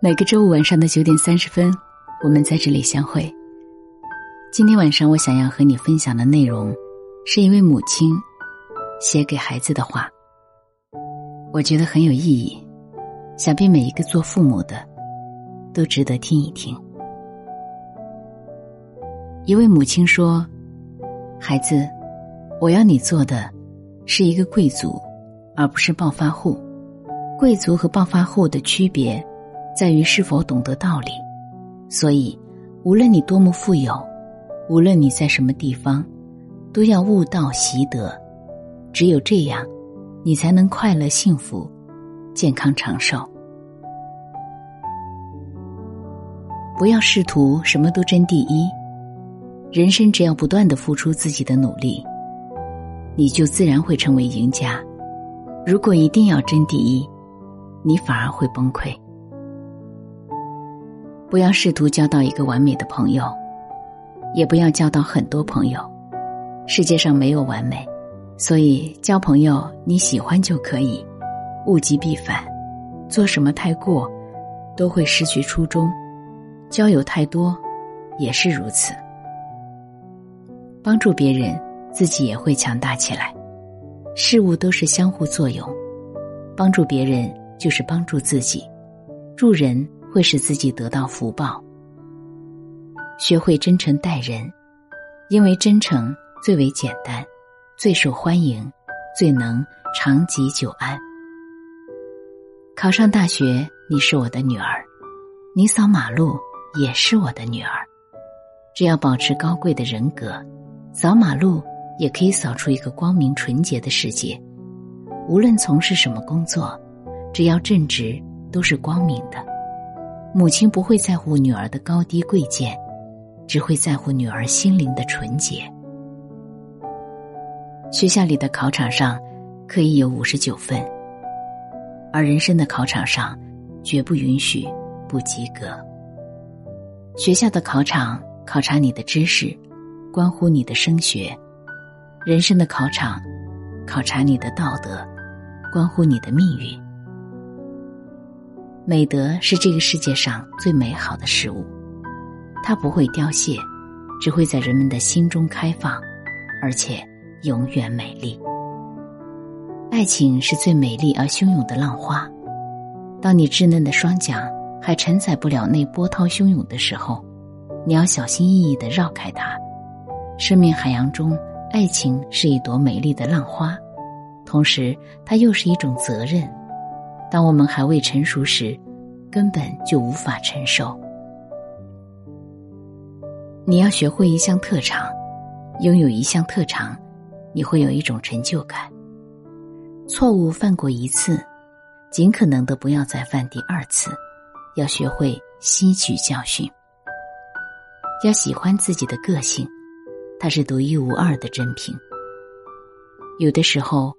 每个周五晚上的九点三十分，我们在这里相会。今天晚上我想要和你分享的内容，是一位母亲写给孩子的话，我觉得很有意义，想必每一个做父母的都值得听一听。一位母亲说：“孩子，我要你做的是一个贵族，而不是暴发户。贵族和暴发户的区别。”在于是否懂得道理，所以，无论你多么富有，无论你在什么地方，都要悟道习德。只有这样，你才能快乐幸福、健康长寿。不要试图什么都争第一，人生只要不断的付出自己的努力，你就自然会成为赢家。如果一定要争第一，你反而会崩溃。不要试图交到一个完美的朋友，也不要交到很多朋友。世界上没有完美，所以交朋友你喜欢就可以，物极必反。做什么太过，都会失去初衷；交友太多，也是如此。帮助别人，自己也会强大起来。事物都是相互作用，帮助别人就是帮助自己，助人。会使自己得到福报。学会真诚待人，因为真诚最为简单，最受欢迎，最能长吉久安。考上大学，你是我的女儿；你扫马路，也是我的女儿。只要保持高贵的人格，扫马路也可以扫出一个光明纯洁的世界。无论从事什么工作，只要正直，都是光明的。母亲不会在乎女儿的高低贵贱，只会在乎女儿心灵的纯洁。学校里的考场上可以有五十九分，而人生的考场上绝不允许不及格。学校的考场考察你的知识，关乎你的升学；人生的考场考察你的道德，关乎你的命运。美德是这个世界上最美好的事物，它不会凋谢，只会在人们的心中开放，而且永远美丽。爱情是最美丽而汹涌的浪花，当你稚嫩的双桨还承载不了那波涛汹涌的时候，你要小心翼翼的绕开它。生命海洋中，爱情是一朵美丽的浪花，同时它又是一种责任。当我们还未成熟时，根本就无法承受。你要学会一项特长，拥有一项特长，你会有一种成就感。错误犯过一次，尽可能的不要再犯第二次，要学会吸取教训。要喜欢自己的个性，它是独一无二的珍品。有的时候，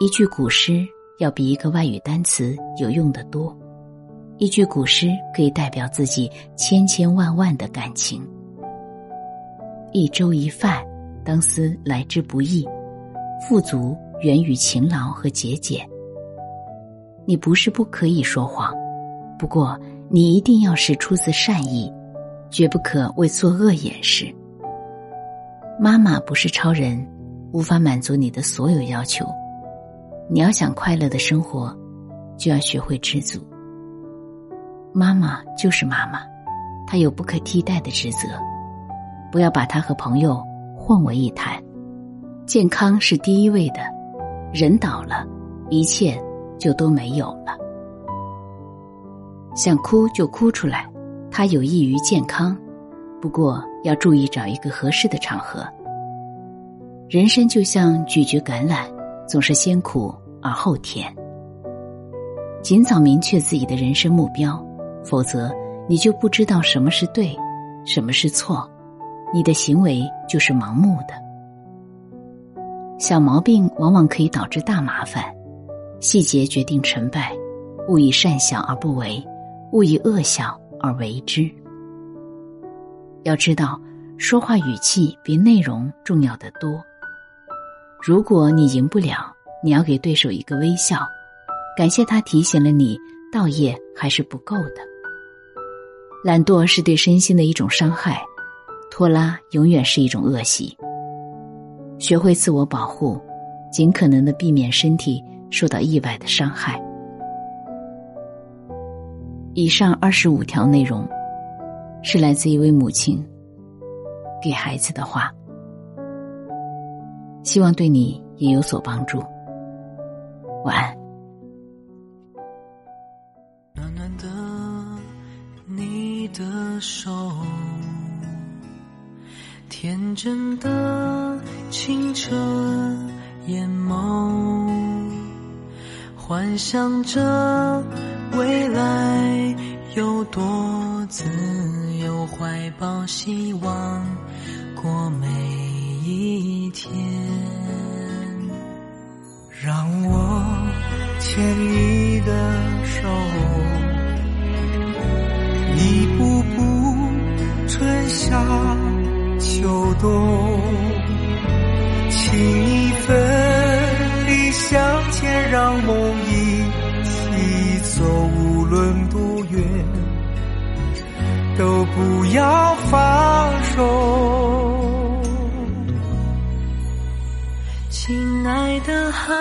一句古诗。要比一个外语单词有用的多。一句古诗可以代表自己千千万万的感情。一粥一饭，当思来之不易，富足源于勤劳和节俭。你不是不可以说谎，不过你一定要是出自善意，绝不可为作恶掩饰。妈妈不是超人，无法满足你的所有要求。你要想快乐的生活，就要学会知足。妈妈就是妈妈，她有不可替代的职责，不要把她和朋友混为一谈。健康是第一位的，人倒了，一切就都没有了。想哭就哭出来，它有益于健康，不过要注意找一个合适的场合。人生就像咀嚼橄榄。总是先苦而后甜。尽早明确自己的人生目标，否则你就不知道什么是对，什么是错，你的行为就是盲目的。小毛病往往可以导致大麻烦，细节决定成败。勿以善小而不为，勿以恶小而为之。要知道，说话语气比内容重要的多。如果你赢不了，你要给对手一个微笑，感谢他提醒了你，道业还是不够的。懒惰是对身心的一种伤害，拖拉永远是一种恶习。学会自我保护，尽可能的避免身体受到意外的伤害。以上二十五条内容，是来自一位母亲给孩子的话，希望对你也有所帮助。晚安。暖暖的，你的手，天真的，清澈眼眸，幻想着未来有多自由，怀抱希望过每一天。让我牵你的手，一步步春夏秋冬，请你分离向前，让梦一起走，无论多远，都不要放手。亲爱的孩，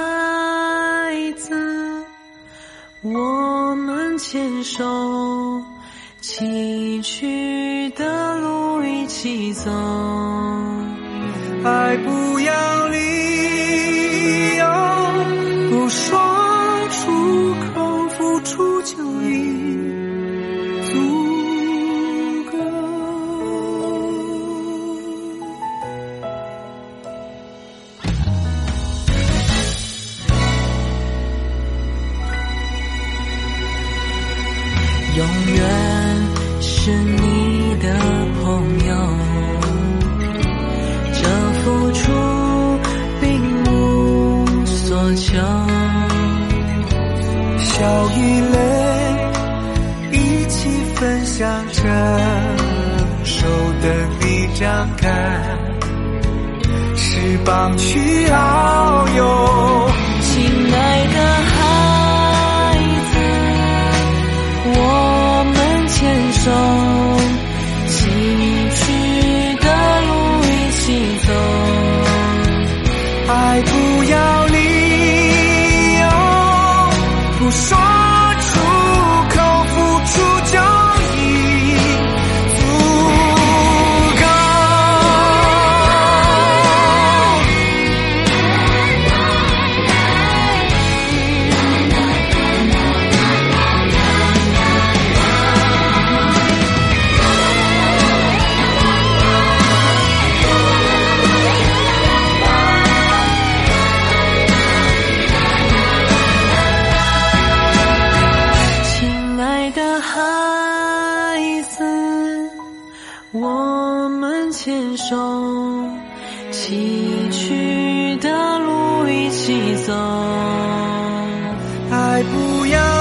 我们牵手，崎岖的路一起走。永远是你的朋友，这付出并无所求，笑与泪一起分享着，手等你张开，翅膀去遨游，不要